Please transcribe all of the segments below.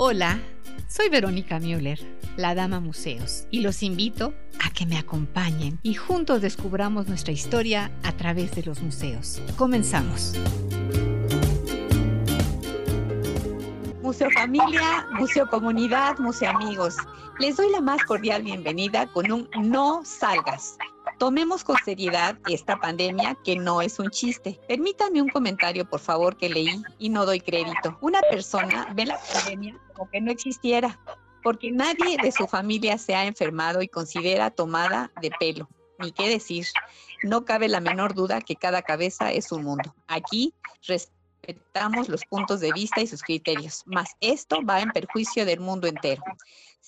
Hola, soy Verónica Müller, la Dama Museos, y los invito a que me acompañen y juntos descubramos nuestra historia a través de los museos. Comenzamos. Museo Familia, Museo Comunidad, Museo Amigos. Les doy la más cordial bienvenida con un no salgas. Tomemos con seriedad esta pandemia que no es un chiste. Permítame un comentario, por favor, que leí y no doy crédito. Una persona ve la pandemia como que no existiera, porque nadie de su familia se ha enfermado y considera tomada de pelo. Ni qué decir, no cabe la menor duda que cada cabeza es un mundo. Aquí respetamos los puntos de vista y sus criterios, mas esto va en perjuicio del mundo entero.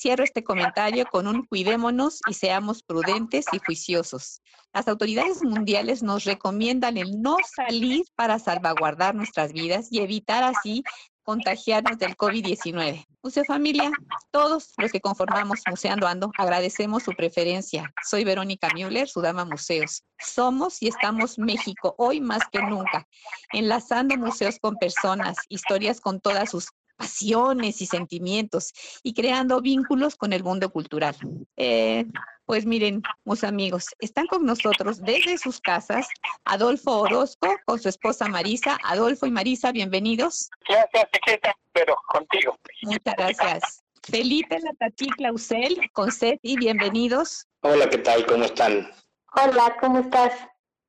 Cierro este comentario con un cuidémonos y seamos prudentes y juiciosos. Las autoridades mundiales nos recomiendan el no salir para salvaguardar nuestras vidas y evitar así contagiarnos del COVID-19. Museo Familia, todos los que conformamos Museando Ando, agradecemos su preferencia. Soy Verónica Müller, su dama museos. Somos y estamos México hoy más que nunca, enlazando museos con personas, historias con todas sus pasiones y sentimientos y creando vínculos con el mundo cultural. Eh, pues miren, mis amigos, están con nosotros desde sus casas Adolfo Orozco con su esposa Marisa. Adolfo y Marisa, bienvenidos. Gracias, pero contigo. Muchas gracias. Felipe Latatí Clausel con y bienvenidos. Hola, ¿qué tal? ¿Cómo están? Hola, ¿cómo estás?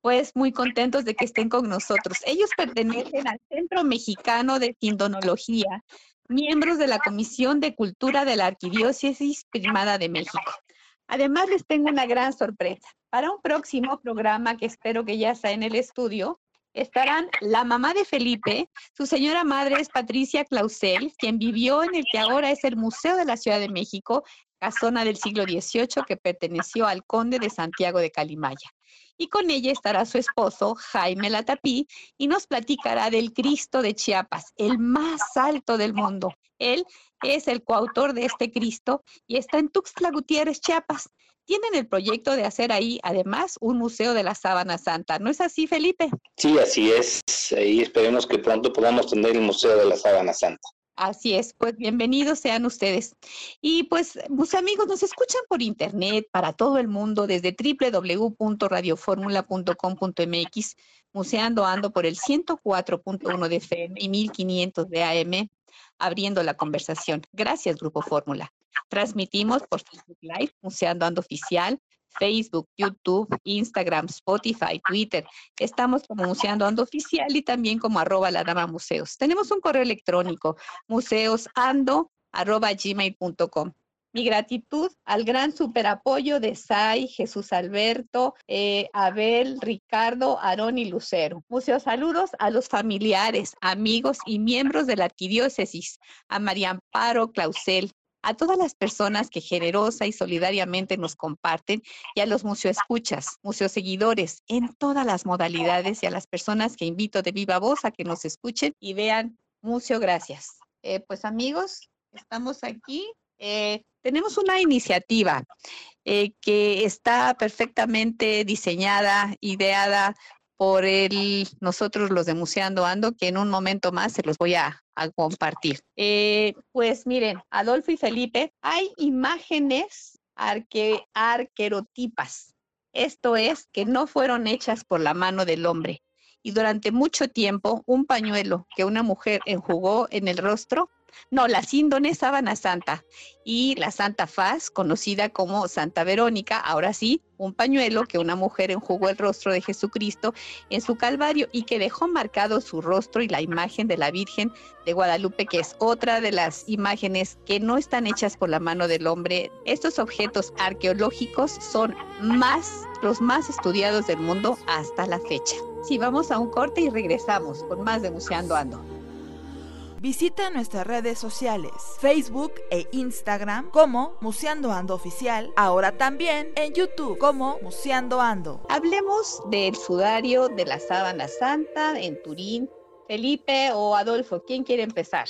Pues muy contentos de que estén con nosotros. Ellos pertenecen al Centro Mexicano de Sindonología, miembros de la Comisión de Cultura de la Arquidiócesis Primada de México. Además, les tengo una gran sorpresa. Para un próximo programa que espero que ya está en el estudio, estarán la mamá de Felipe, su señora madre es Patricia Clausel, quien vivió en el que ahora es el Museo de la Ciudad de México, casona del siglo XVIII que perteneció al conde de Santiago de Calimaya y con ella estará su esposo, Jaime Latapí, y nos platicará del Cristo de Chiapas, el más alto del mundo. Él es el coautor de este Cristo y está en Tuxtla Gutiérrez, Chiapas. Tienen el proyecto de hacer ahí, además, un museo de la sábana santa. ¿No es así, Felipe? Sí, así es. Y esperemos que pronto podamos tener el museo de la sábana santa. Así es, pues bienvenidos sean ustedes. Y pues, mis amigos, nos escuchan por internet para todo el mundo desde www.radioformula.com.mx, museando ando por el 104.1 de FM y 1500 de AM, abriendo la conversación. Gracias, Grupo Fórmula. Transmitimos por Facebook Live, Museando Ando Oficial, Facebook, YouTube, Instagram, Spotify, Twitter. Estamos como Museando Ando Oficial y también como arroba la dama museos. Tenemos un correo electrónico, museosando arroba. Mi gratitud al gran superapoyo de Sai, Jesús Alberto, eh, Abel, Ricardo, Aarón y Lucero. Museos saludos a los familiares, amigos y miembros de la arquidiócesis, a María Amparo Clausel, a todas las personas que generosa y solidariamente nos comparten y a los museoescuchas, museoseguidores en todas las modalidades y a las personas que invito de viva voz a que nos escuchen y vean Museo Gracias. Eh, pues amigos, estamos aquí. Eh, tenemos una iniciativa eh, que está perfectamente diseñada, ideada por el, nosotros los de Ando, que en un momento más se los voy a, compartir. Eh, pues miren, Adolfo y Felipe, hay imágenes arque, arquerotipas. Esto es, que no fueron hechas por la mano del hombre. Y durante mucho tiempo, un pañuelo que una mujer enjugó en el rostro no, la síndone sábana santa y la Santa Faz, conocida como Santa Verónica, ahora sí, un pañuelo que una mujer enjugó el rostro de Jesucristo en su Calvario y que dejó marcado su rostro y la imagen de la Virgen de Guadalupe, que es otra de las imágenes que no están hechas por la mano del hombre. Estos objetos arqueológicos son los más estudiados del mundo hasta la fecha. Si vamos a un corte y regresamos con más de Museando Ando. Visita nuestras redes sociales, Facebook e Instagram como Museando Ando Oficial, ahora también en YouTube como Museando Ando. Hablemos del sudario de la sábana santa en Turín. Felipe o Adolfo, ¿quién quiere empezar?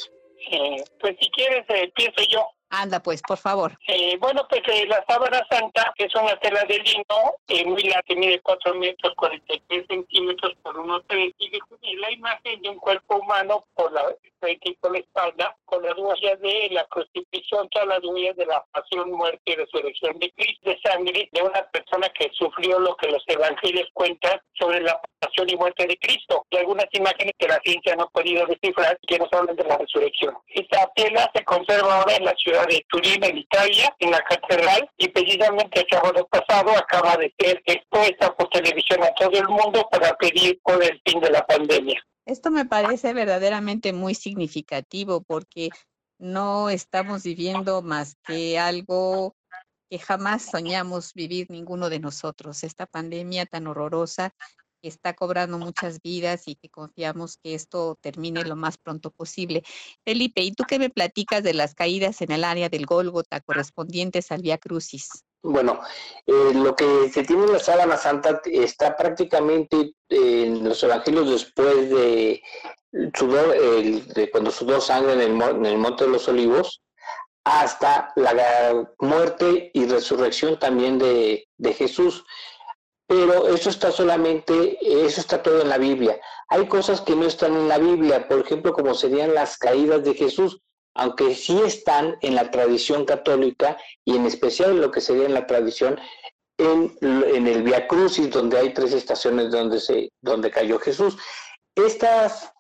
Eh, pues si quieres, eh, empiezo yo. Anda, pues, por favor. Eh, bueno, pues eh, la sábana santa es una tela de lino eh, muy larga, mide 4 metros 43 centímetros por unos 3 y la imagen de un cuerpo humano por la frente por la espalda, con las huellas de la crucifixión, todas las huellas de la pasión, muerte y resurrección de Cristo, de sangre de una persona que sufrió lo que los evangelios cuentan sobre la pasión y muerte de Cristo, y algunas imágenes que la ciencia no ha podido descifrar que nos hablan de la resurrección. Esta tela se conserva ahora en la ciudad de Turín, en Italia, en la catedral, y precisamente el sábado pasado acaba de ser expuesta por televisión a todo el mundo para pedir por el fin de la pandemia. Esto me parece verdaderamente muy significativo porque no estamos viviendo más que algo que jamás soñamos vivir ninguno de nosotros. Esta pandemia tan horrorosa que está cobrando muchas vidas y que confiamos que esto termine lo más pronto posible. Felipe, ¿y tú qué me platicas de las caídas en el área del Gólgota correspondientes al Vía Crucis? Bueno, eh, lo que se tiene en la sábana santa está prácticamente en los evangelios después de, sudor, de cuando sudó sangre en el, en el Monte de los Olivos, hasta la muerte y resurrección también de, de Jesús pero eso está solamente, eso está todo en la Biblia. Hay cosas que no están en la Biblia, por ejemplo, como serían las caídas de Jesús, aunque sí están en la tradición católica y en especial en lo que sería en la tradición en, el Via Crucis, donde hay tres estaciones donde, se, donde cayó Jesús. Estas,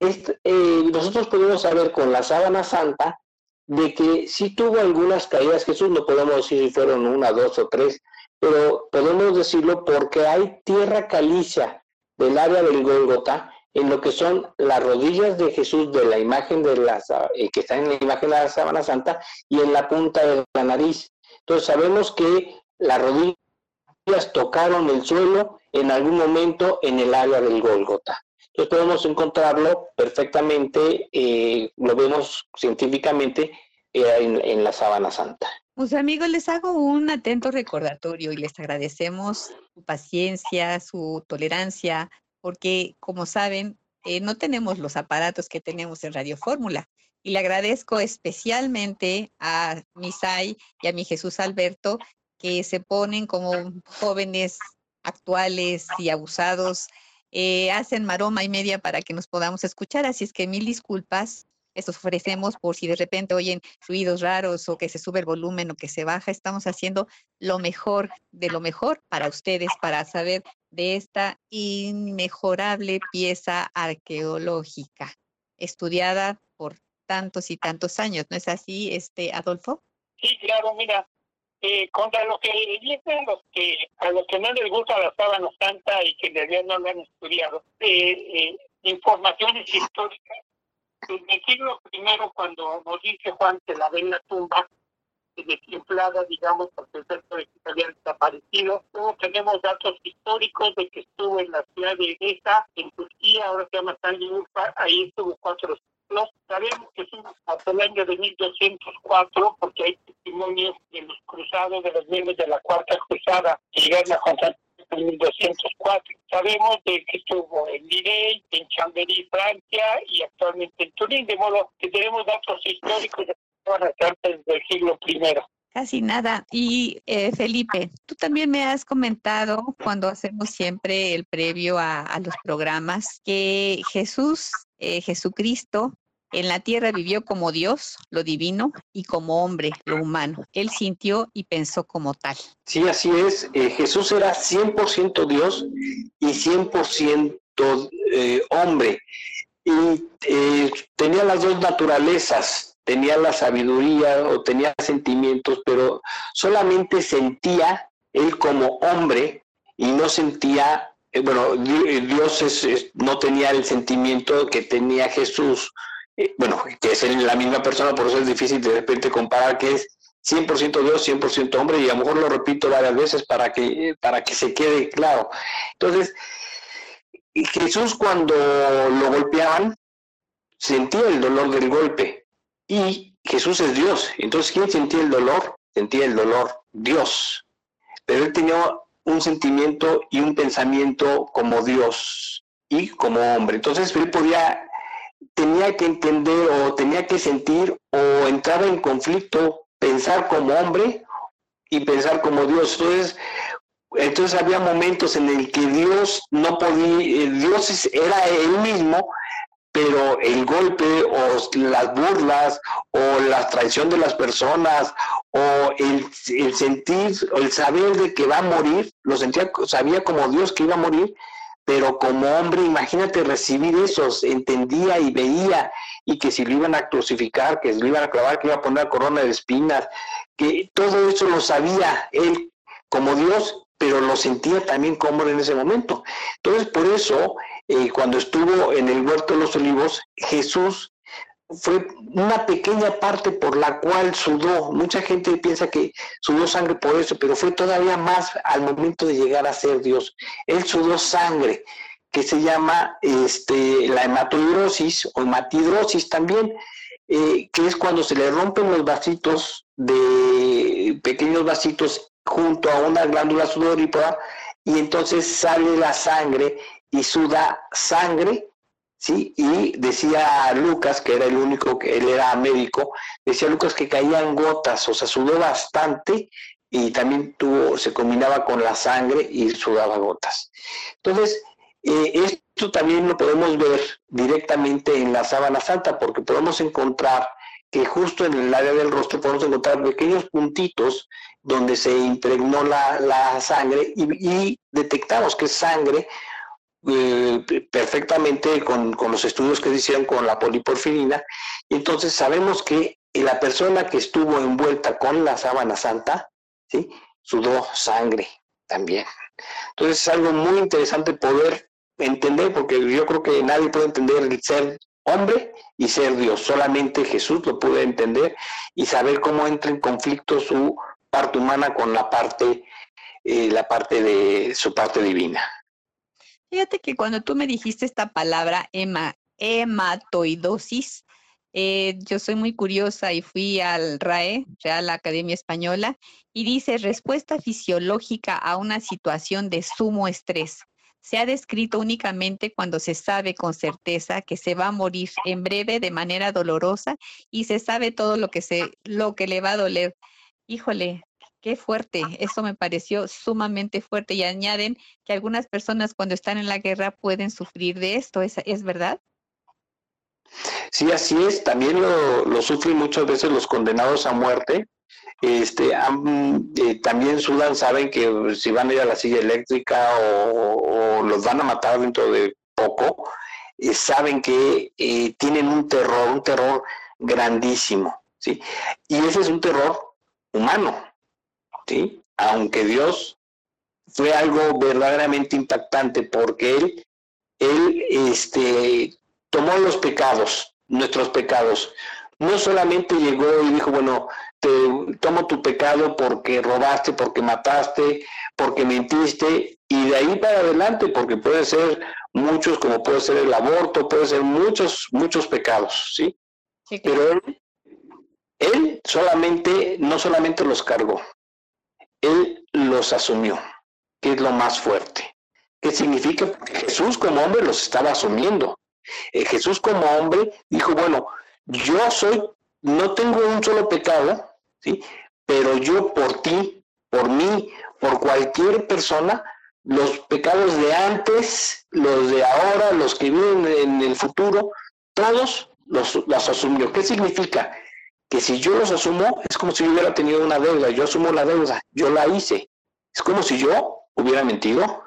eh, nosotros podemos saber con la sábana santa de que sí tuvo algunas caídas Jesús, no podemos decir si fueron una, dos o tres, pero podemos decirlo porque hay tierra caliza del área del Golgota en lo que son las rodillas de Jesús de la imagen de la eh, que está en la imagen de la sábana santa y en la punta de la nariz. Entonces sabemos que las rodillas tocaron el suelo en algún momento en el área del Golgota. Entonces podemos encontrarlo perfectamente, eh, lo vemos científicamente eh, en, en la sábana santa. Pues amigos, les hago un atento recordatorio y les agradecemos su paciencia, su tolerancia, porque como saben, eh, no tenemos los aparatos que tenemos en Radio Fórmula. Y le agradezco especialmente a Misai y a mi Jesús Alberto, que se ponen como jóvenes actuales y abusados, eh, hacen maroma y media para que nos podamos escuchar. Así es que mil disculpas estos ofrecemos por si de repente oyen ruidos raros o que se sube el volumen o que se baja. Estamos haciendo lo mejor de lo mejor para ustedes, para saber de esta inmejorable pieza arqueológica estudiada por tantos y tantos años. ¿No es así, este Adolfo? Sí, claro, mira, eh, contra lo que dicen los que a los que no les gusta la sábana santa y que en realidad no lo han estudiado, eh, eh, informaciones históricas en el siglo primero, cuando nos dice Juan que la ven la tumba, desinflada, digamos, porque el resto de que había desaparecido. Luego tenemos datos históricos de que estuvo en la ciudad de Edesa, en Turquía, ahora se llama Urfa, ahí estuvo cuatro siglos. Sabemos que estuvo hasta el año de 1204, porque hay testimonios de los cruzados, de los miembros de la Cuarta Cruzada, que llegaron a Constantinopla en 1204. Sabemos de que estuvo en Lirey, en Chambéry, Francia y actualmente en Turín, de modo que tenemos datos históricos de las cartas del siglo I. Casi nada. Y eh, Felipe, tú también me has comentado cuando hacemos siempre el previo a, los programas que Jesús, eh, Jesucristo, en la tierra vivió como Dios, lo divino, y como hombre, lo humano. Él sintió y pensó como tal. Sí, así es. Eh, Jesús era 100% Dios y 100% eh, hombre. Y eh, tenía las dos naturalezas. Tenía la sabiduría o tenía sentimientos, pero solamente sentía él como hombre y no sentía bueno, Dios no tenía el sentimiento que tenía Jesús bueno, que es la misma persona, por eso es difícil de repente comparar que es 100% Dios, 100% hombre, y a lo mejor lo repito varias veces para que, para que se quede claro. Entonces, Jesús cuando lo golpeaban, sentía el dolor del golpe, y Jesús es Dios. Entonces, ¿quién sentía el dolor? Sentía el dolor Dios. Pero él tenía un sentimiento y un pensamiento como Dios y como hombre. Entonces, él podía tenía que entender o tenía que sentir o entrar en conflicto, pensar como hombre y pensar como Dios. Entonces, entonces había momentos en el que Dios no podía, eh, Dios era él mismo, pero el golpe o las burlas o la traición de las personas o el, el sentir o el saber de que va a morir, lo sentía, sabía como Dios que iba a morir, pero como hombre, imagínate recibir esos, entendía y veía, y que si lo iban a crucificar, que lo iban a clavar, que iba a poner corona de espinas, que todo eso lo sabía él como Dios, pero lo sentía también como en ese momento. Entonces, por eso, eh, cuando estuvo en el huerto de los olivos, Jesús fue una pequeña parte por la cual sudó. Mucha gente piensa que sudó sangre por eso, pero fue todavía más al momento de llegar a ser Dios. Él sudó sangre, que se llama este, la hematodrosis o hematidrosis también, eh, que es cuando se le rompen los vasitos de pequeños vasitos junto a una glándula sudorípara y entonces sale la sangre y suda sangre ¿sí? Y decía Lucas, que era el único que él era médico, decía Lucas que caían gotas, o sea, sudó bastante y también tuvo, se combinaba con la sangre y sudaba gotas. Entonces, eh, esto también lo podemos ver directamente en la sábana santa, porque podemos encontrar que justo en el área del rostro podemos encontrar pequeños puntitos donde se impregnó la, sangre y, y, detectamos que es sangre eh, perfectamente con, los estudios que se hicieron con la poliporfirina. Y entonces sabemos que la persona que estuvo envuelta con la sábana santa, ¿sí? sudó sangre también. Entonces es algo muy interesante poder entender, porque yo creo que nadie puede entender el ser hombre y ser Dios. Solamente Jesús lo puede entender y saber cómo entra en conflicto su parte humana con la parte, eh, la parte de su parte divina. Fíjate que cuando tú me dijiste esta palabra hematoidosis, eh, yo soy muy curiosa y fui al RAE, Real Academia Española, y dice respuesta fisiológica a una situación de sumo estrés. Se ha descrito únicamente cuando se sabe con certeza que se va a morir en breve de manera dolorosa y se sabe todo lo que, se, lo que le va a doler. Híjole, Qué fuerte, eso me pareció sumamente fuerte y añaden que algunas personas cuando están en la guerra pueden sufrir de esto, ¿es, es verdad? Sí, así es, también lo, sufren muchas veces los condenados a muerte. Este, eh, también sudan, saben que si van a ir a la silla eléctrica o, los van a matar dentro de poco, eh, saben que eh, tienen un terror, un terror grandísimo, ¿sí? Y ese es un terror humano, ¿sí? Aunque Dios fue algo verdaderamente impactante porque Él, Él este, tomó los pecados, nuestros pecados. No solamente llegó y dijo, bueno, te tomo tu pecado porque robaste, porque mataste, porque mentiste, y de ahí para adelante, porque puede ser muchos, como puede ser el aborto, puede ser muchos, muchos pecados, ¿sí? Pero él, él solamente, no solamente los cargó, él los asumió, que es lo más fuerte. ¿Qué significa? Jesús como hombre los estaba asumiendo. Eh, Jesús como hombre dijo, bueno, yo soy, no tengo un solo pecado, ¿sí? pero yo por ti, por mí, por cualquier persona, los pecados de antes, los de ahora, los que vienen en el futuro, todos los, los asumió. ¿Qué significa? Que si yo los asumo, es como si yo hubiera tenido una deuda, yo asumo la deuda, yo la hice. Es como si yo hubiera mentido,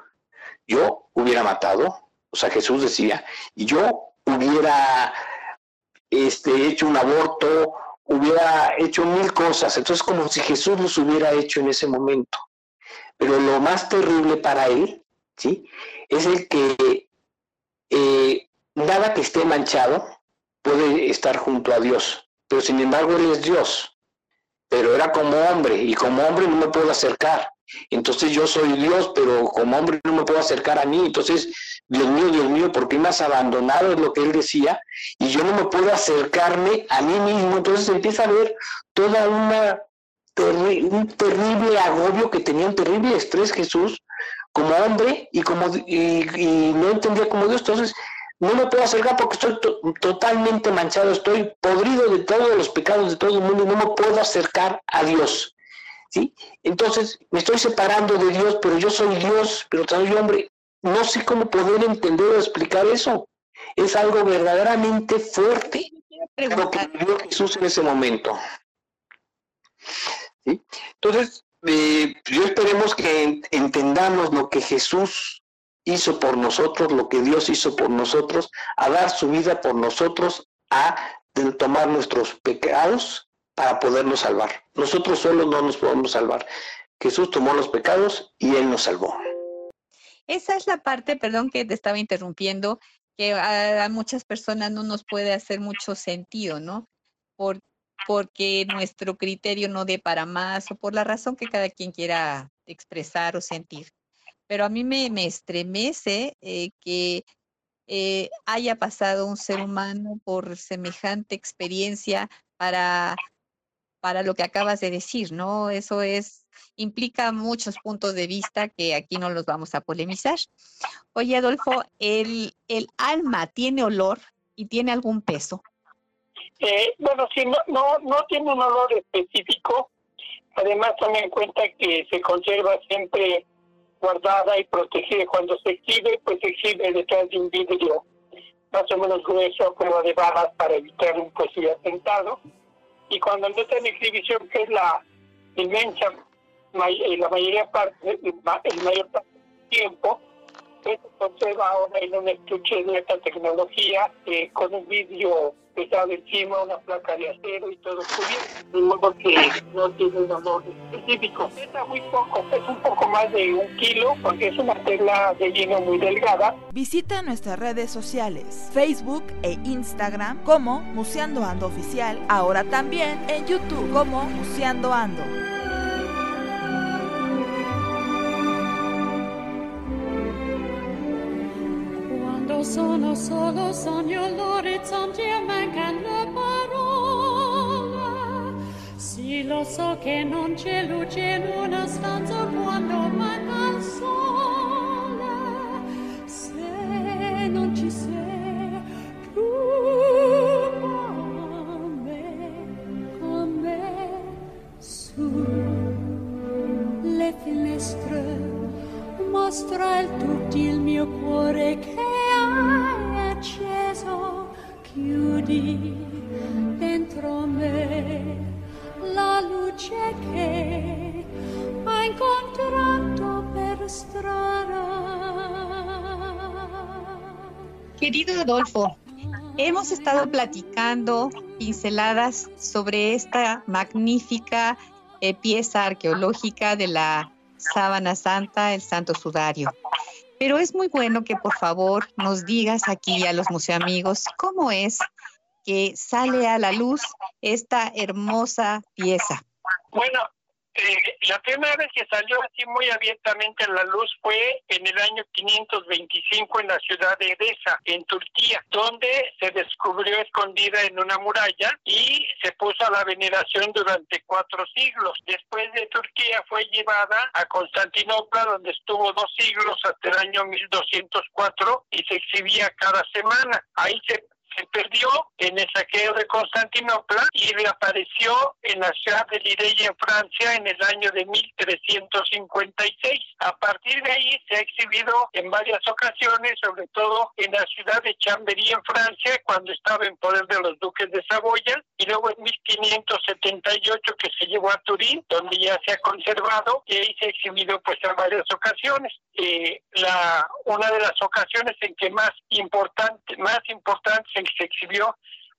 yo hubiera matado, o sea, Jesús decía, y yo hubiera este, hecho un aborto, hubiera hecho mil cosas, entonces como si Jesús los hubiera hecho en ese momento. Pero lo más terrible para él, ¿sí? Es el que eh, nada que esté manchado puede estar junto a Dios pero sin embargo Él es Dios. Pero era como hombre y como hombre no me puedo acercar. Entonces yo soy Dios, pero como hombre no me puedo acercar a mí. Entonces, Dios mío, Dios mío, ¿por qué me has abandonado? Es lo que él decía. Y yo no me puedo acercarme a mí mismo. Entonces empieza a ver toda una un terrible agobio que tenía un terrible estrés Jesús como hombre y como y no entendía como Dios. Entonces no me puedo acercar porque estoy totalmente manchado, estoy podrido de todos los pecados de todo el mundo y no me puedo acercar a Dios. ¿sí? Entonces me estoy separando de Dios, pero yo soy Dios, pero soy hombre. No sé cómo poder entender o explicar eso. Es algo verdaderamente fuerte lo que vivió Jesús en ese momento. ¿Sí? Entonces, eh, yo esperemos que entendamos lo que Jesús hizo por nosotros, lo que Dios hizo por nosotros, a dar su vida por nosotros, a tomar nuestros pecados para podernos salvar. Nosotros solos no nos podemos salvar. Jesús tomó los pecados y Él nos salvó. Esa es la parte, perdón que te estaba interrumpiendo, que a, muchas personas no nos puede hacer mucho sentido, ¿no? Por, porque nuestro criterio no dé para más o por la razón que cada quien quiera expresar o sentir pero a mí me, estremece eh, que eh, haya pasado un ser humano por semejante experiencia para, para lo que acabas de decir, ¿no? Eso es, implica muchos puntos de vista que aquí no los vamos a polemizar. Oye, Adolfo, ¿el, el alma tiene olor y tiene algún peso? Eh, bueno, sí, no, no, no tiene un olor específico. Además, tome en cuenta que se conserva siempre guardada y protegida. Cuando se exhibe, pues se exhibe detrás de un vidrio más o menos grueso, como de balas, para evitar un posible atentado. Y cuando está en exhibición, que es la inmensa, eh, la mayoría parte, el mayor parte del tiempo, pues se conserva ahora en un estuche de alta tecnología, eh, con un vidrio pesado encima, una placa de acero y todo cubierto, de modo que no tiene un olor específico. Pesa muy poco, es un poco más de un kilo, porque es una tela de lino muy delgada. Visita nuestras redes sociales, Facebook e Instagram como Museando Ando Oficial, ahora también en YouTube como Museando Ando. Sono solo sogno l'orizzonte e mancano le parole. Sì, lo so che non c'è luce in una stanza quando manca il sole. Se non ci sei tu con su le finestre mostra il tutto il mio cuore che chiudi. Querido Adolfo, hemos estado platicando pinceladas sobre esta magnífica eh, pieza arqueológica de la sábana santa, el Santo Sudario. Pero es muy bueno que por favor nos digas aquí a los museoamigos cómo es que sale a la luz esta hermosa pieza. Bueno, eh, la primera vez que salió así muy abiertamente a la luz fue en el año 525 en la ciudad de Edesa, en Turquía, donde se descubrió escondida en una muralla y se puso a la veneración durante cuatro siglos. Después de Turquía fue llevada a Constantinopla, donde estuvo dos siglos hasta el año 1204 y se exhibía cada semana. Ahí se se perdió en el saqueo de Constantinopla y reapareció en la ciudad de Lireya en Francia en el año de 1356. A partir de ahí se ha exhibido en varias ocasiones, sobre todo en la ciudad de Chambéry en Francia, cuando estaba en poder de los duques de Saboya, y luego en 1578 que se llevó a Turín, donde ya se ha conservado, y ahí se ha exhibido pues en varias ocasiones. Eh, la, una de las ocasiones en que más importante, más importante se se exhibió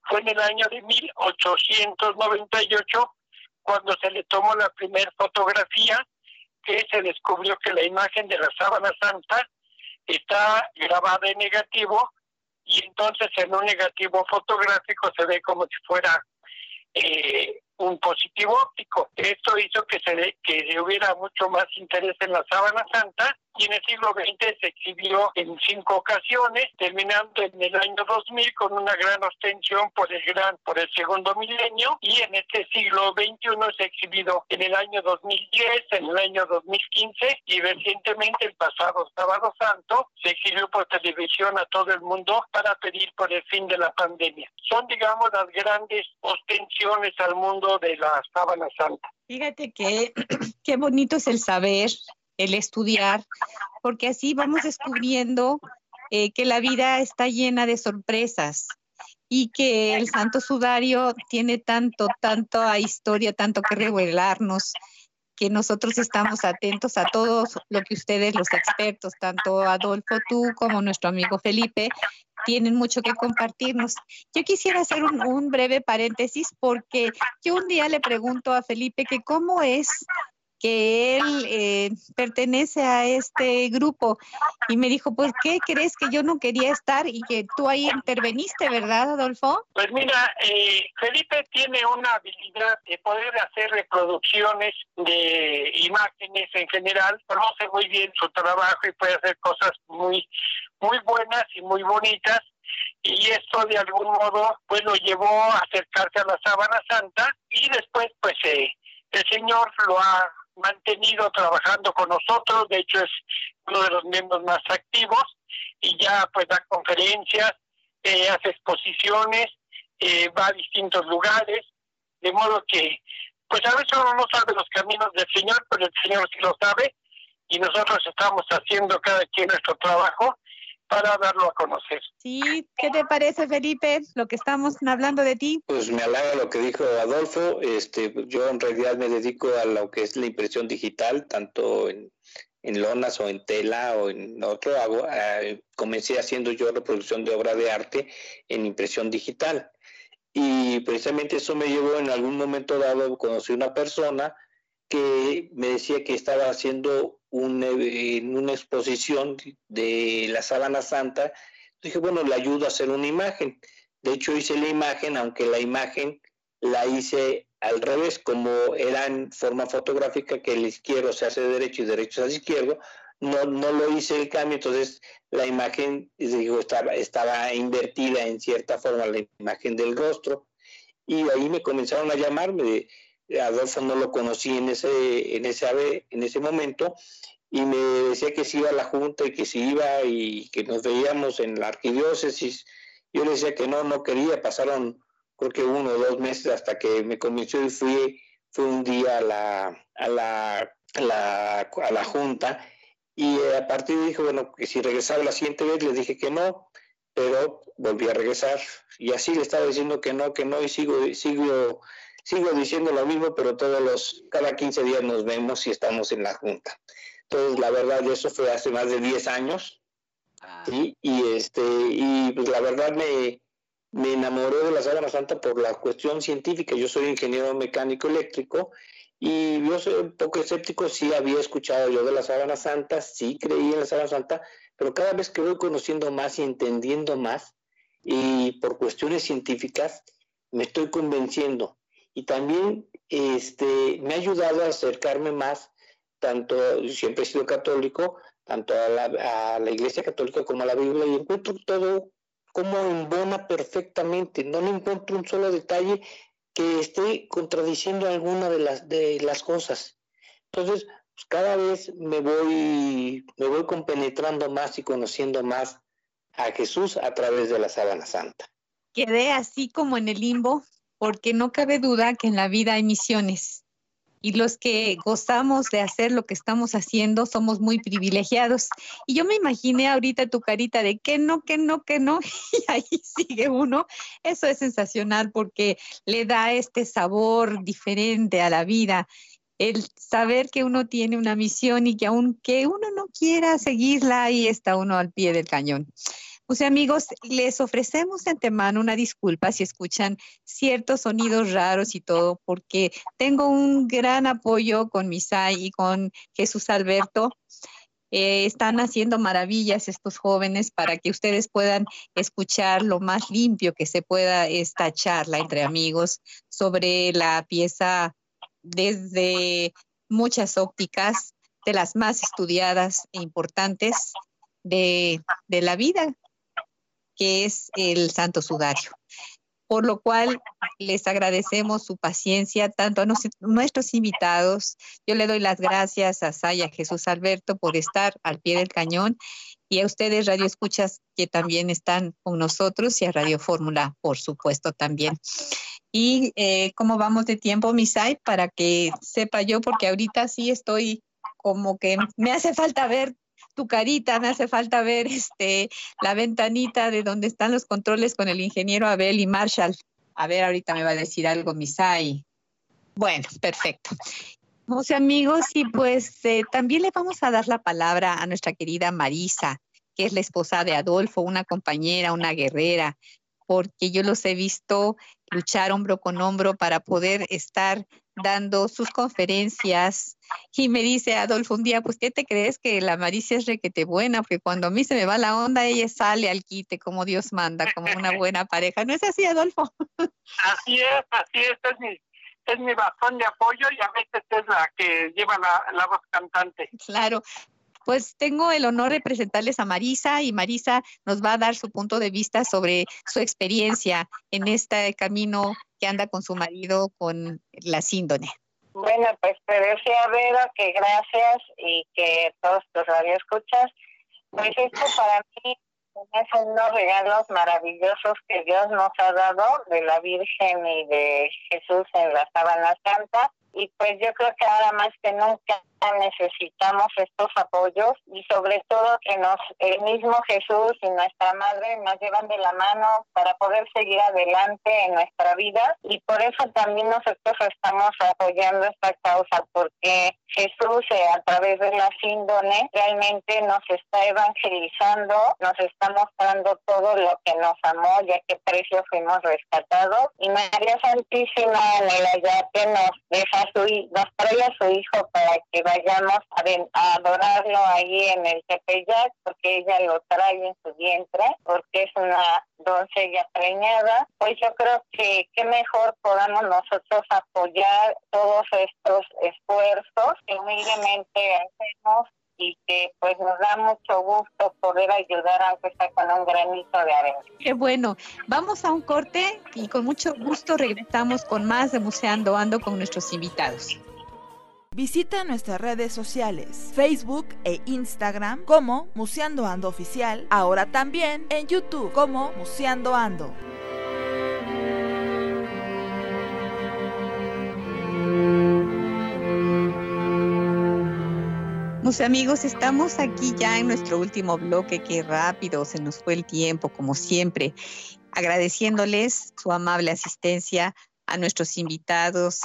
fue en el año de 1898, cuando se le tomó la primera fotografía, que se descubrió que la imagen de la sábana santa está grabada en negativo y entonces en un negativo fotográfico se ve como si fuera eh, un positivo óptico. Esto hizo que se que hubiera mucho más interés en la sábana santa y en el siglo XX se exhibió en cinco ocasiones, terminando en el año 2000 con una gran ostensión por el gran, por el segundo milenio y en este siglo XXI se ha exhibido en el año 2010, en el año 2015 y recientemente el pasado sábado santo se exhibió por televisión a todo el mundo para pedir por el fin de la pandemia. Son digamos las grandes ostensiones al mundo de la sábana santa. Fíjate que qué bonito es el saber, el estudiar, porque así vamos descubriendo eh, que la vida está llena de sorpresas y que el Santo Sudario tiene tanto, tanto a historia, tanto que revelarnos, que nosotros estamos atentos a todo lo que ustedes, los expertos, tanto Adolfo, tú como nuestro amigo Felipe, tienen mucho que compartirnos. Yo quisiera hacer un, un breve paréntesis porque yo un día le pregunto a Felipe que cómo es que él eh, pertenece a este grupo y me dijo, pues, ¿qué crees que yo no quería estar y que tú ahí interveniste, verdad, Adolfo? Pues mira, eh, Felipe tiene una habilidad de poder hacer reproducciones de imágenes en general, conoce muy bien su trabajo y puede hacer cosas muy, muy buenas y muy bonitas y esto de algún modo pues lo llevó a acercarse a la sábana santa y después pues eh, el Señor lo ha mantenido trabajando con nosotros, de hecho es uno de los miembros más activos y ya pues da conferencias, eh, hace exposiciones, eh, va a distintos lugares, de modo que pues a veces uno no sabe los caminos del Señor, pero el Señor sí lo sabe y nosotros estamos haciendo cada quien nuestro trabajo para darlo a conocer. Sí, ¿qué te parece, Felipe, lo que estamos hablando de ti? Pues me halaga lo que dijo Adolfo. Este, yo en realidad me dedico a lo que es la impresión digital, tanto en, lonas o en tela o en otro. Hago, eh, comencé haciendo yo reproducción de obra de arte en impresión digital. Y precisamente eso me llevó en algún momento dado, conocí una persona que me decía que estaba haciendo en una exposición de la Sábana Santa. Dije, bueno, le ayudo a hacer una imagen. De hecho, hice la imagen, aunque la imagen la hice al revés, como era en forma fotográfica, que el izquierdo se hace derecho y derecho se hace izquierdo, no, no lo hice el cambio, entonces la imagen, digo, estaba, estaba invertida en cierta forma, la imagen del rostro, y ahí me comenzaron a llamarme de, Adolfo no lo conocí en ese, en ese, en ese momento y me decía que si iba a la junta y que si iba y que nos veíamos en la arquidiócesis. Yo le decía que no, no quería. Pasaron creo que uno o dos meses hasta que me convenció y fui, fui un día a la, a la, a la, a la junta y a partir de dijo, bueno, que si regresaba la siguiente vez, le dije que no, pero volví a regresar. Y así le estaba diciendo que no, que no, y sigo, sigo sigo diciendo lo mismo, pero todos los, cada 15 días nos vemos y estamos en la junta. Entonces, la verdad, eso fue hace más de 10 años. Ah. Y este, y pues la verdad me, me enamoré de la Sábana Santa por la cuestión científica. Yo soy ingeniero mecánico eléctrico y yo soy un poco escéptico, sí había escuchado yo de la Sábana Santa, sí creí en la Sábana Santa, pero cada vez que voy conociendo más y entendiendo más, y por cuestiones científicas, me estoy convenciendo y también este, me ha ayudado a acercarme más, tanto, siempre he sido católico, tanto a la, a la Iglesia Católica como a la Biblia, y encuentro todo como embona perfectamente, no me encuentro un solo detalle que esté contradiciendo alguna de las, de las cosas. Entonces, pues cada vez me voy, me voy compenetrando más y conociendo más a Jesús a través de la sábana santa. Quedé así como en el limbo, porque no cabe duda que en la vida hay misiones y los que gozamos de hacer lo que estamos haciendo somos muy privilegiados. Y yo me imaginé ahorita tu carita de que no, que no, que no, y ahí sigue uno. Eso es sensacional porque le da este sabor diferente a la vida. El saber que uno tiene una misión y que aunque uno no quiera seguirla, ahí está uno al pie del cañón. Pues amigos, les ofrecemos de antemano una disculpa si escuchan ciertos sonidos raros y todo, porque tengo un gran apoyo con Misai y con Jesús Alberto. Eh, están haciendo maravillas estos jóvenes para que ustedes puedan escuchar lo más limpio que se pueda esta charla entre amigos sobre la pieza desde muchas ópticas de las más estudiadas e importantes de, de la vida, que es el Santo Sudario por lo cual les agradecemos su paciencia, tanto a nuestros invitados. Yo le doy las gracias a Saya Jesús Alberto por estar al pie del cañón y a ustedes, Radio Escuchas, que también están con nosotros y a Radio Fórmula, por supuesto, también. Y eh, cómo vamos de tiempo, Misai, para que sepa yo, porque ahorita sí estoy como que me hace falta ver tu carita, me hace falta ver este la ventanita de donde están los controles con el ingeniero Abel y Marshall. A ver, ahorita me va a decir algo Misai. Bueno, perfecto. Vamos amigos, y pues eh, también le vamos a dar la palabra a nuestra querida Marisa, que es la esposa de Adolfo, una compañera, una guerrera, porque yo los he visto luchar hombro con hombro para poder estar dando sus conferencias. Y me dice Adolfo un día, pues, ¿qué te crees que la Maricia es requete buena? Porque cuando a mí se me va la onda, ella sale al quite como Dios manda, como una buena pareja. ¿No es así, Adolfo? Así es, así es, es mi, es mi bastón de apoyo y a veces es la que lleva la, la voz cantante. Claro, pues tengo el honor de presentarles a Marisa y Marisa nos va a dar su punto de vista sobre su experiencia en este camino que anda con su marido con la síndone. Bueno, pues te decía Vero que gracias y que todos tus radioescuchas. Pues esto para mí es unos regalos maravillosos que Dios nos ha dado de la Virgen y de Jesús en la sábana santa. Y pues yo creo que ahora más que nunca necesitamos estos apoyos y sobre todo que nos el mismo Jesús y nuestra madre nos llevan de la mano para poder seguir adelante en nuestra vida. Y por eso también nosotros estamos apoyando esta causa porque Jesús eh, a través de la síndone realmente nos está evangelizando, nos está mostrando todo lo que nos amó, ya que precio fuimos rescatados. Y María Santísima en el que nos deja su nos a su hijo para que vayamos a, adorarlo ahí en el Tepeyac, porque ella lo trae en su vientre, porque es una doncella preñada, pues yo creo que qué mejor podamos nosotros apoyar todos estos esfuerzos que humildemente hacemos y que pues nos da mucho gusto poder ayudar aunque sea con un granito de arena. Qué bueno. Vamos a un corte y con mucho gusto regresamos con más de Museando Ando con nuestros invitados. Visita nuestras redes sociales, Facebook e Instagram como Museando Ando Oficial, ahora también en YouTube como Museando Ando. Mis amigos, estamos aquí ya en nuestro último bloque, qué rápido se nos fue el tiempo, como siempre, agradeciéndoles su amable asistencia a nuestros invitados,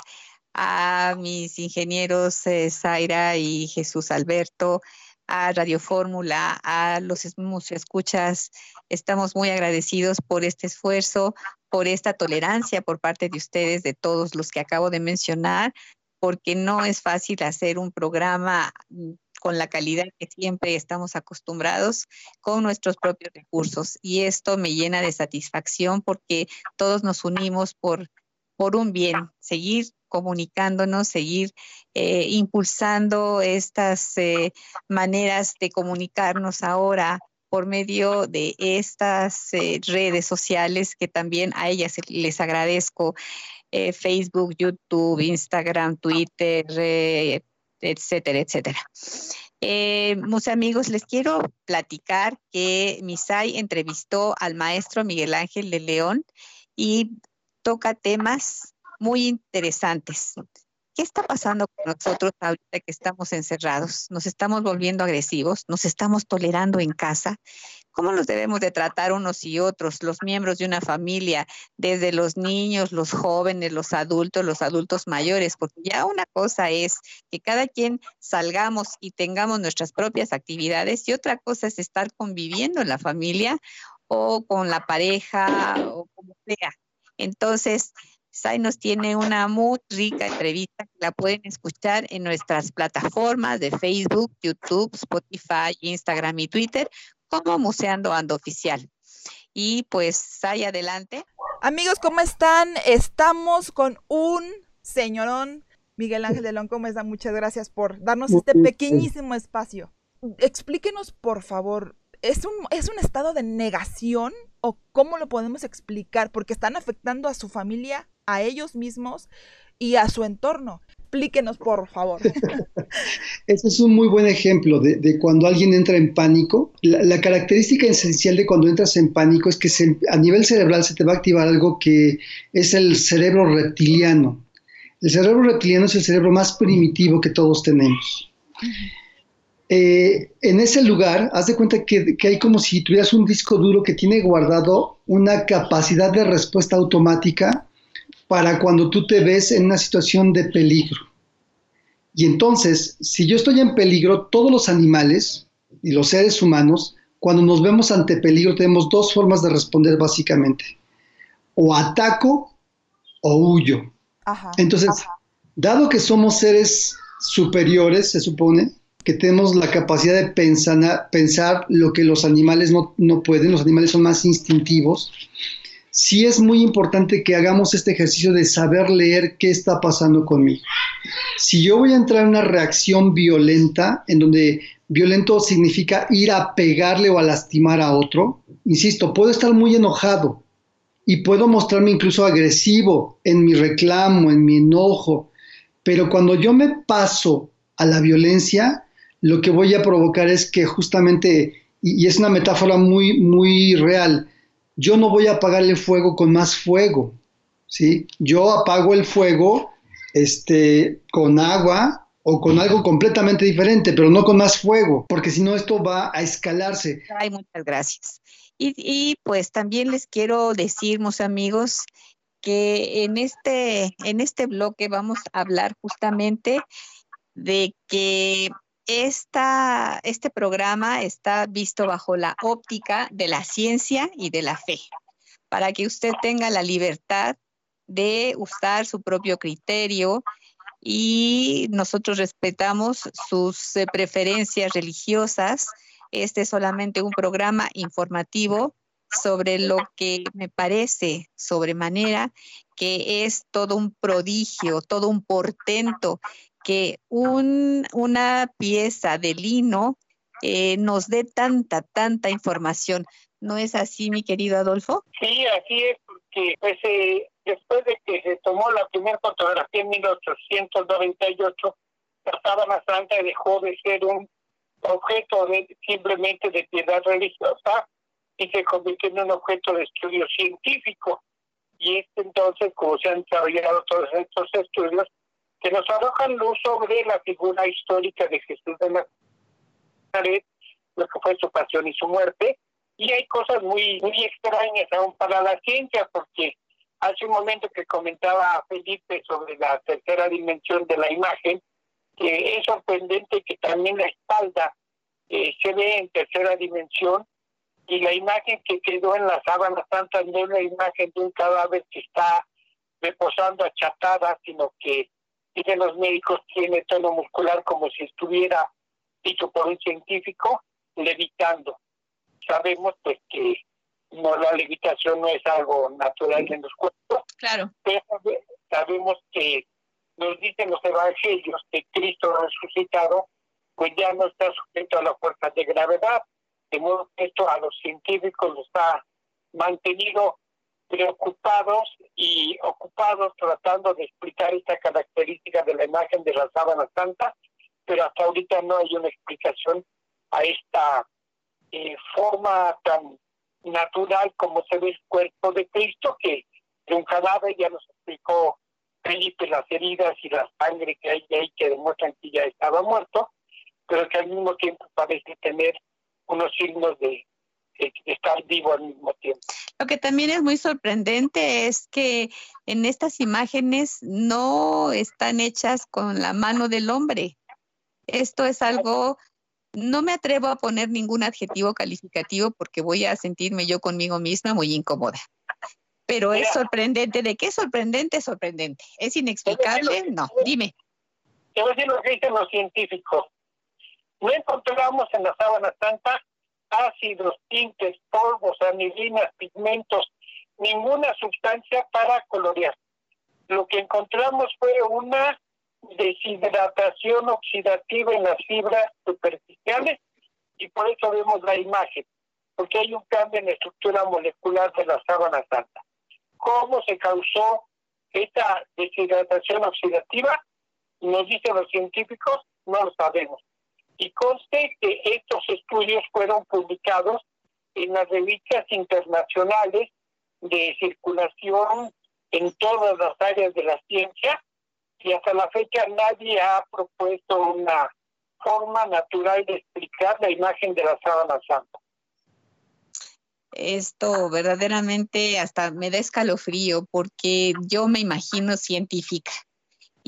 a mis ingenieros eh, Zaira y Jesús Alberto, a Radio Fórmula, a los escuchas. Estamos muy agradecidos por este esfuerzo, por esta tolerancia por parte de ustedes, de todos los que acabo de mencionar, porque no es fácil hacer un programa mm, con la calidad que siempre estamos acostumbrados con nuestros propios recursos. Y esto me llena de satisfacción porque todos nos unimos por, por un bien, seguir comunicándonos, seguir eh, impulsando estas eh, maneras de comunicarnos ahora por medio de estas eh, redes sociales que también a ellas les agradezco. Facebook, YouTube, Instagram, Twitter, etcétera, etcétera. Eh, mis amigos, les quiero platicar que Misai entrevistó al maestro Miguel Ángel de León y toca temas muy interesantes. ¿Qué está pasando con nosotros ahorita que estamos encerrados? ¿Nos estamos volviendo agresivos? ¿Nos estamos tolerando en casa? ¿Cómo nos debemos de tratar unos y otros, los miembros de una familia, desde los niños, los jóvenes, los adultos, los adultos mayores? Porque ya una cosa es que cada quien salgamos y tengamos nuestras propias actividades y otra cosa es estar conviviendo en la familia o con la pareja o como sea. Entonces, SAI nos tiene una muy rica entrevista que la pueden escuchar en nuestras plataformas de Facebook, YouTube, Spotify, Instagram y Twitter como Museando Ando Oficial. Y pues, SAI, adelante. Amigos, ¿cómo están? Estamos con un señorón Miguel Ángel de León Comesa, muchas gracias por darnos este pequeñísimo espacio. Explíquenos, por favor, ¿es un, ¿es un estado de negación o cómo lo podemos explicar? Porque están afectando a su familia, a ellos mismos y a su entorno. Explíquenos, por favor. Ese es un muy buen ejemplo de, cuando alguien entra en pánico. La, característica esencial de cuando entras en pánico es que a nivel cerebral se te va a activar algo que es el cerebro reptiliano. El cerebro reptiliano es el cerebro más primitivo que todos tenemos. Eh, en ese lugar, haz de cuenta que, que, hay como si tuvieras un disco duro que tiene guardado una capacidad de respuesta automática para cuando tú te ves en una situación de peligro. Y entonces, si yo estoy en peligro, todos los animales y los seres humanos, cuando nos vemos ante peligro, tenemos dos formas de responder básicamente. O ataco o huyo. entonces, dado que somos seres superiores, se supone, que tenemos la capacidad de pensar, pensar lo que los animales no, no pueden, los animales son más instintivos, sí es muy importante que hagamos este ejercicio de saber leer qué está pasando conmigo. Si yo voy a entrar en una reacción violenta, en donde violento significa ir a pegarle o a lastimar a otro, insisto, puedo estar muy enojado y puedo mostrarme incluso agresivo en mi reclamo, en mi enojo, pero cuando yo me paso a la violencia, lo que voy a provocar es que justamente, y, es una metáfora muy, muy real, yo no voy a apagarle fuego con más fuego, ¿sí? Yo apago el fuego este, con agua o con algo completamente diferente, pero no con más fuego, porque si no esto va a escalarse. Ay, muchas gracias. Y, pues también les quiero decir, mis amigos, que en este, en este bloque vamos a hablar justamente de que este programa está visto bajo la óptica de la ciencia y de la fe, para que usted tenga la libertad de usar su propio criterio y nosotros respetamos sus eh, preferencias religiosas. Este es solamente un programa informativo sobre lo que me parece sobremanera que es todo un prodigio, todo un portento que un, una pieza de lino eh, nos dé tanta, tanta información. ¿No es así, mi querido Adolfo? Sí, así es, porque pues, eh, después de que se tomó la primera fotografía en 1898, la sábana santa dejó de ser un objeto de, simplemente de piedad religiosa y se convirtió en un objeto de estudio científico. Y es entonces, como se han desarrollado todos estos estudios, que nos arrojan luz sobre la figura histórica de Jesús de Nazaret, lo que fue su pasión y su muerte. Y hay cosas muy, muy extrañas aún para la ciencia, porque hace un momento que comentaba Felipe sobre la tercera dimensión de la imagen, que es sorprendente que también la espalda eh, se ve en tercera dimensión y la imagen que quedó en la sábana santa no es la imagen de un cadáver que está reposando achatada, sino que dicen los médicos, tiene tono muscular como si estuviera, dicho por un científico, levitando. Sabemos pues que no la levitación no es algo natural en los cuerpos. Claro. Pero sabemos que nos dicen los evangelios que Cristo resucitado pues ya no está sujeto a la fuerza de gravedad. De modo que esto a los científicos los ha mantenido preocupados y ocupados tratando de explicar esta característica de la imagen de la sábana santa, pero hasta ahorita no hay una explicación a esta eh, forma tan natural como se ve el cuerpo de Cristo, que de un cadáver ya nos explicó Felipe las heridas y la sangre que hay ahí que demuestran que ya estaba muerto, pero que al mismo tiempo parece tener unos signos de estar vivo al mismo tiempo. Lo que también es muy sorprendente es que en estas imágenes no están hechas con la mano del hombre. Esto es algo, no me atrevo a poner ningún adjetivo calificativo porque voy a sentirme yo conmigo misma muy incómoda. Pero es sorprendente. ¿De qué es sorprendente? Sorprendente. ¿Es inexplicable? No, dime. Te voy a decir lo que dicen los científicos. No encontramos en la sábana santa ácidos, tintes, polvos, anilinas, pigmentos, ninguna sustancia para colorear. Lo que encontramos fue una deshidratación oxidativa en las fibras superficiales y por eso vemos la imagen, porque hay un cambio en la estructura molecular de la sábana santa. ¿Cómo se causó esta deshidratación oxidativa? Nos dicen los científicos, no lo sabemos. Y conste que estos estudios fueron publicados en las revistas internacionales de circulación en todas las áreas de la ciencia y hasta la fecha nadie ha propuesto una forma natural de explicar la imagen de la sábana santa. Esto verdaderamente hasta me da escalofrío porque yo me imagino científica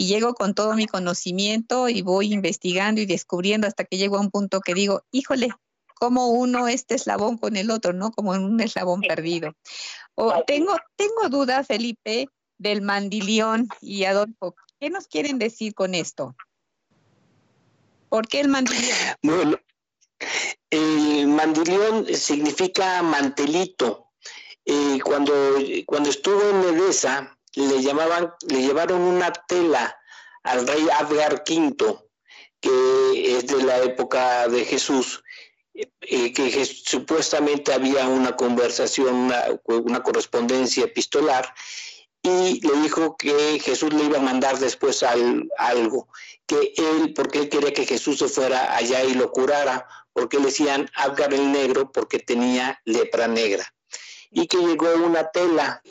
y llego con todo mi conocimiento y voy investigando y descubriendo hasta que llego a un punto que digo, híjole, como uno este eslabón con el otro, ¿no? Como en un eslabón perdido. O tengo, tengo duda, Felipe, del mandilión y Adolfo. ¿Qué nos quieren decir con esto? ¿Por qué el mandilión? Bueno, el mandilión significa mantelito. Eh, cuando, cuando estuvo en Edesa, le llamaban, le llevaron una tela al rey Abgar V, que es de la época de Jesús, eh, que supuestamente había una conversación, una, correspondencia epistolar, y le dijo que Jesús le iba a mandar después algo, que él, porque él quería que Jesús se fuera allá y lo curara, porque le decían Abgar el negro porque tenía lepra negra, y que llegó una tela,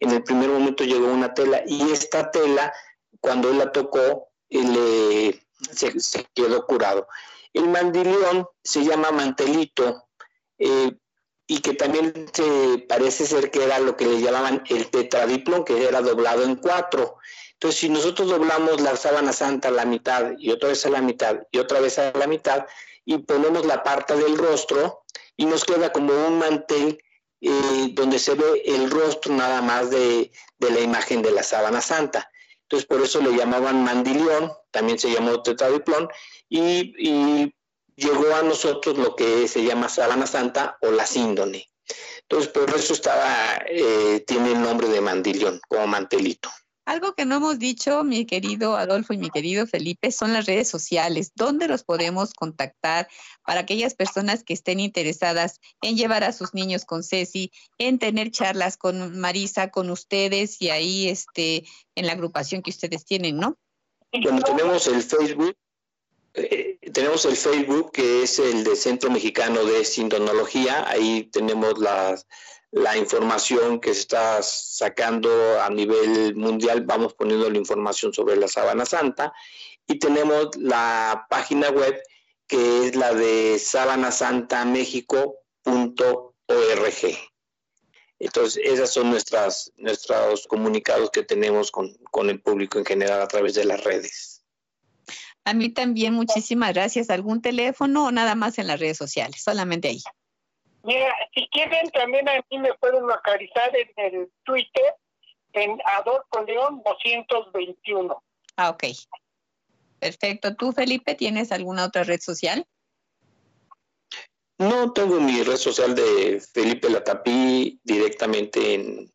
en el primer momento llegó una tela, y esta tela, cuando él la tocó, le, se quedó curado. El mandilión se llama mantelito eh, y que también parece ser que era lo que le llamaban el tetradiplón, que era doblado en cuatro. Entonces, si nosotros doblamos la sábana santa a la mitad y otra vez a la mitad y otra vez a la mitad y ponemos la parte del rostro y nos queda como un mantel eh, donde se ve el rostro nada más de, de la imagen de la sábana santa. Entonces, por eso le llamaban mandilión, también se llamó tetradiplón, y, llegó a nosotros lo que se llama sábana santa o la síndone. Entonces, por eso estaba, eh, tiene el nombre de mandilión, como mantelito. Algo que no hemos dicho, mi querido Adolfo y mi querido Felipe, son las redes sociales. ¿Dónde los podemos contactar para aquellas personas que estén interesadas en llevar a sus niños con Ceci, en tener charlas con Marisa, con ustedes y ahí este, en la agrupación que ustedes tienen, ¿no? Bueno, tenemos el Facebook, eh, tenemos el Facebook que es el de Centro Mexicano de Sindonología, ahí tenemos la, la información que se está sacando a nivel mundial, vamos poniendo la información sobre la Sábana Santa y tenemos la página web que es la de sabanasantamexico.org. Entonces, esas son nuestras, nuestros comunicados que tenemos con, con el público en general a través de las redes. A mí también, muchísimas gracias. ¿Algún teléfono o nada más en las redes sociales? Solamente ahí. Mira, si quieren, también a mí me pueden localizar en el Twitter, en Adolfo León 221. Ah, ok. Perfecto. ¿Tú, Felipe, tienes alguna otra red social? No tengo mi red social de Felipe Latapí directamente en,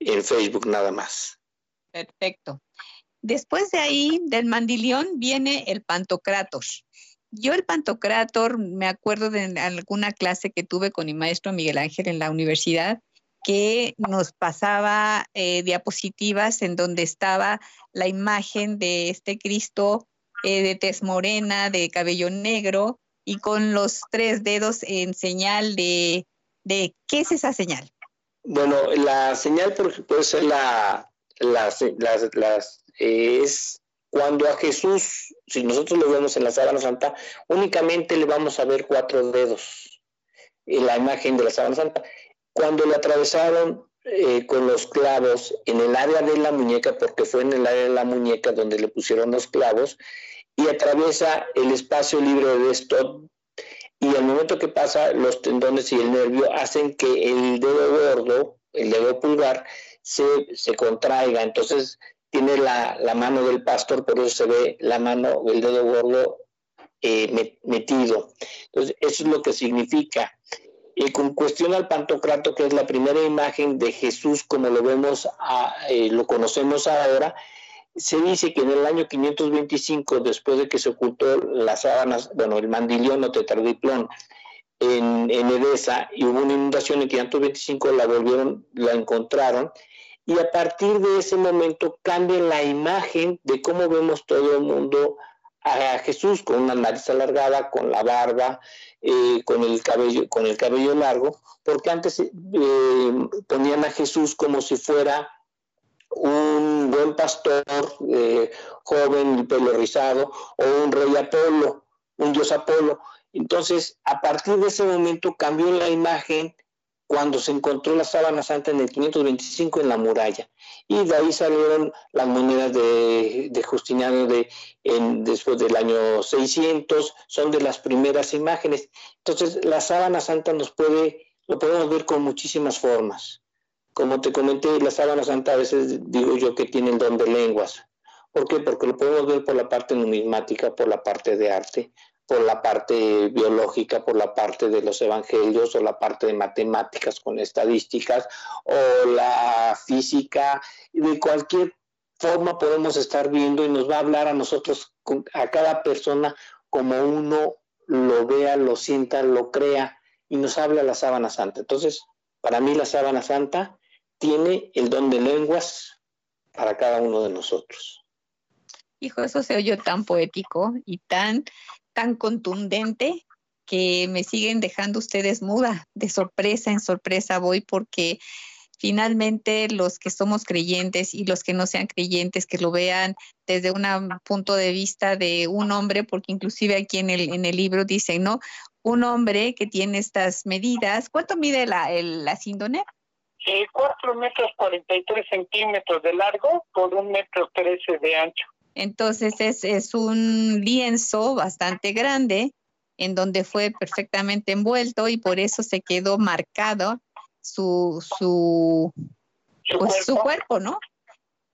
en Facebook nada más. Perfecto. Después de ahí, del mandilión, viene el pantocrator. Yo el pantocrator me acuerdo de alguna clase que tuve con mi maestro Miguel Ángel en la universidad, que nos pasaba eh, diapositivas en donde estaba la imagen de este Cristo eh, de tez morena, de cabello negro y con los tres dedos en señal de, de ¿qué es esa señal? Bueno, la señal puede ser la, es cuando a Jesús, si nosotros lo vemos en la sábana santa, únicamente le vamos a ver cuatro dedos en la imagen de la sábana santa. Cuando le atravesaron eh, con los clavos en el área de la muñeca, porque fue en el área de la muñeca donde le pusieron los clavos, y atraviesa el espacio libre de esto, y al momento que pasa, los tendones y el nervio hacen que el dedo gordo, el dedo pulgar, se, se contraiga. Entonces, tiene la, mano del pastor, por eso se ve la mano, el dedo gordo eh, metido. Entonces, eso es lo que significa. Y con cuestión al Pantocrato, que es la primera imagen de Jesús como lo vemos, eh, lo conocemos ahora, se dice que en el año 525, después de que se ocultó las sábanas, bueno, el mandilión o tetradiplón en, en Edesa y hubo una inundación en 525, la volvieron, la encontraron y a partir de ese momento cambia la imagen de cómo vemos todo el mundo a Jesús con una nariz alargada, con la barba, eh, con el cabello, con el cabello largo, porque antes eh, ponían a Jesús como si fuera un buen pastor eh, joven, pelo rizado, o un rey Apolo, un dios Apolo. Entonces, a partir de ese momento cambió la imagen cuando se encontró la sábana santa en el 525 en la muralla. Y de ahí salieron las monedas de, Justiniano de, después del año 600, son de las primeras imágenes. Entonces, la sábana santa nos puede, lo podemos ver con muchísimas formas. Como te comenté, la sábana santa a veces digo yo que tiene el don de lenguas. ¿Por qué? Porque lo podemos ver por la parte numismática, por la parte de arte, por la parte biológica, por la parte de los evangelios o la parte de matemáticas con estadísticas o la física, de cualquier forma podemos estar viendo y nos va a hablar a nosotros, a cada persona, como uno lo vea, lo sienta, lo crea y nos habla la sábana santa. Entonces, para mí la sábana santa tiene el don de lenguas para cada uno de nosotros. Hijo, eso se oyó tan poético y tan, tan contundente que me siguen dejando ustedes muda. De sorpresa en sorpresa voy porque finalmente los que somos creyentes y los que no sean creyentes, que lo vean desde un punto de vista de un hombre, porque inclusive aquí en el, en el libro dice, ¿no? Un hombre que tiene estas medidas. ¿Cuánto mide la, el, la síndone? 4 metros 43 centímetros de largo por un metro 13 de ancho. Entonces es, es un lienzo bastante grande en donde fue perfectamente envuelto y por eso se quedó marcado su, su, ¿Su, pues, cuerpo? su cuerpo, ¿no?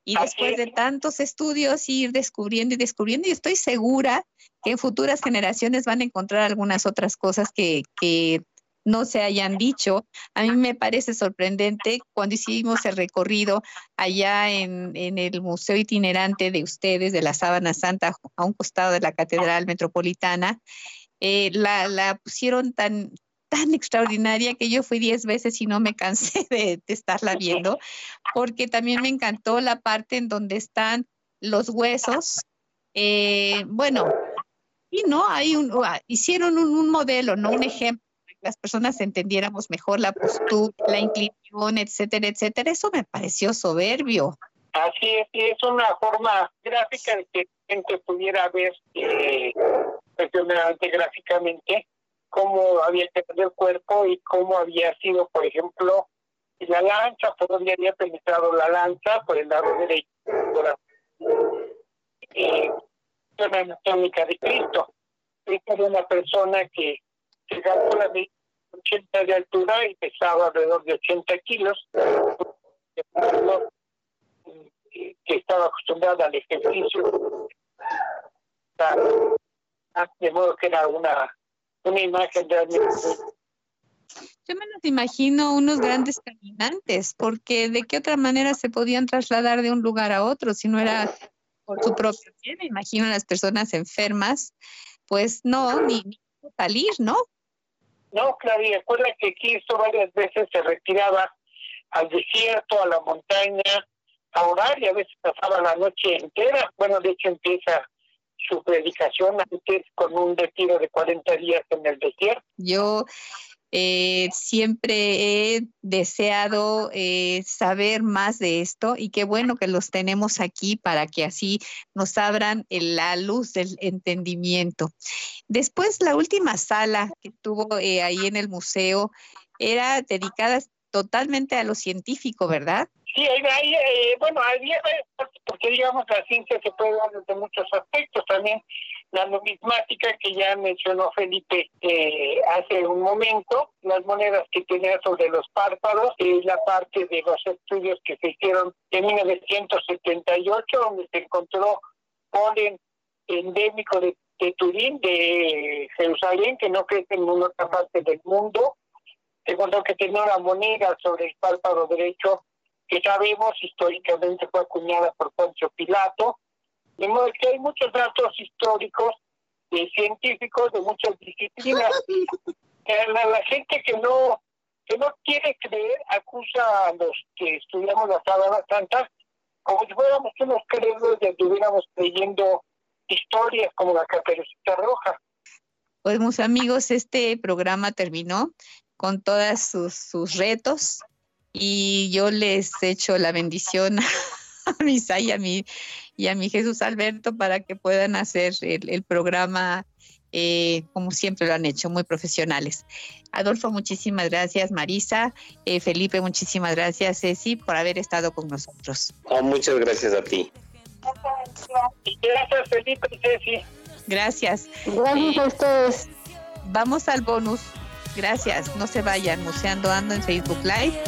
Y después de tantos estudios, ir descubriendo y descubriendo, y estoy segura que en futuras generaciones van a encontrar algunas otras cosas que, que no se hayan dicho. A mí me parece sorprendente cuando hicimos el recorrido allá en, el Museo Itinerante de ustedes, de la Sábana Santa, a un costado de la Catedral Metropolitana, eh, la, pusieron tan, tan extraordinaria que yo fui diez veces y no me cansé de, estarla viendo, porque también me encantó la parte en donde están los huesos. Eh, bueno, y no, hay ah, hicieron un, un modelo, no un ejemplo las personas entendiéramos mejor la postura, la inclinación, etcétera, etcétera. Eso me pareció soberbio. Así es, es una forma gráfica de que la gente pudiera ver eh, gráficamente cómo había quedado el cuerpo y cómo había sido, por ejemplo, la lanza, por donde había penetrado la lanza, por el lado derecho, por la eh, anatómica de Cristo. Esta es una persona que llegaba a la 80 de altura y pesaba alrededor de 80 kilos, que estaba acostumbrada al ejercicio. De modo que era una, una imagen de yo me los imagino unos grandes caminantes, porque de qué otra manera se podían trasladar de un lugar a otro si no era por su propio pie. Me imagino las personas enfermas, pues no, ni, ni salir, ¿no? No, Claudia, recuerda que Cristo varias veces se retiraba al desierto, a la montaña, a orar y a veces pasaba la noche entera. Bueno, de hecho empieza su predicación antes con un retiro de 40 días en el desierto. Yo eh, siempre he deseado eh, saber más de esto y qué bueno que los tenemos aquí para que así nos abran la luz del entendimiento. Después, la última sala que tuvo eh, ahí en el museo era dedicada totalmente a lo científico, ¿verdad? Sí, hay, bueno, había, porque digamos la ciencia se puede dar desde muchos aspectos también la numismática que ya mencionó Felipe eh, hace un momento, las monedas que tenía sobre los párpados, es la parte de los estudios que se hicieron en 1978, donde se encontró polen endémico de, Turín, de Jerusalén, que no crece en ninguna otra parte del mundo. Se encontró que tenía una moneda sobre el párpado derecho que sabemos históricamente fue acuñada por Poncio Pilato, de modo que hay muchos datos históricos y científicos de muchas disciplinas. La, la gente que no que no quiere creer acusa a los que estudiamos la sábana santa como si fuéramos unos credos y estuviéramos leyendo historias como la Caperucita Roja. Pues, mis amigos, este programa terminó con todos sus, sus retos y yo les echo la bendición a Misa y a mi, y a mi Jesús Alberto para que puedan hacer el, el programa eh, como siempre lo han hecho, muy profesionales. Adolfo, muchísimas gracias. Marisa, eh, Felipe, muchísimas gracias. Ceci, por haber estado con nosotros. muchas gracias a ti. Gracias, Felipe y Ceci. Gracias. Gracias a ustedes. Vamos al bonus. Gracias. No se vayan. Museando Ando en Facebook Live.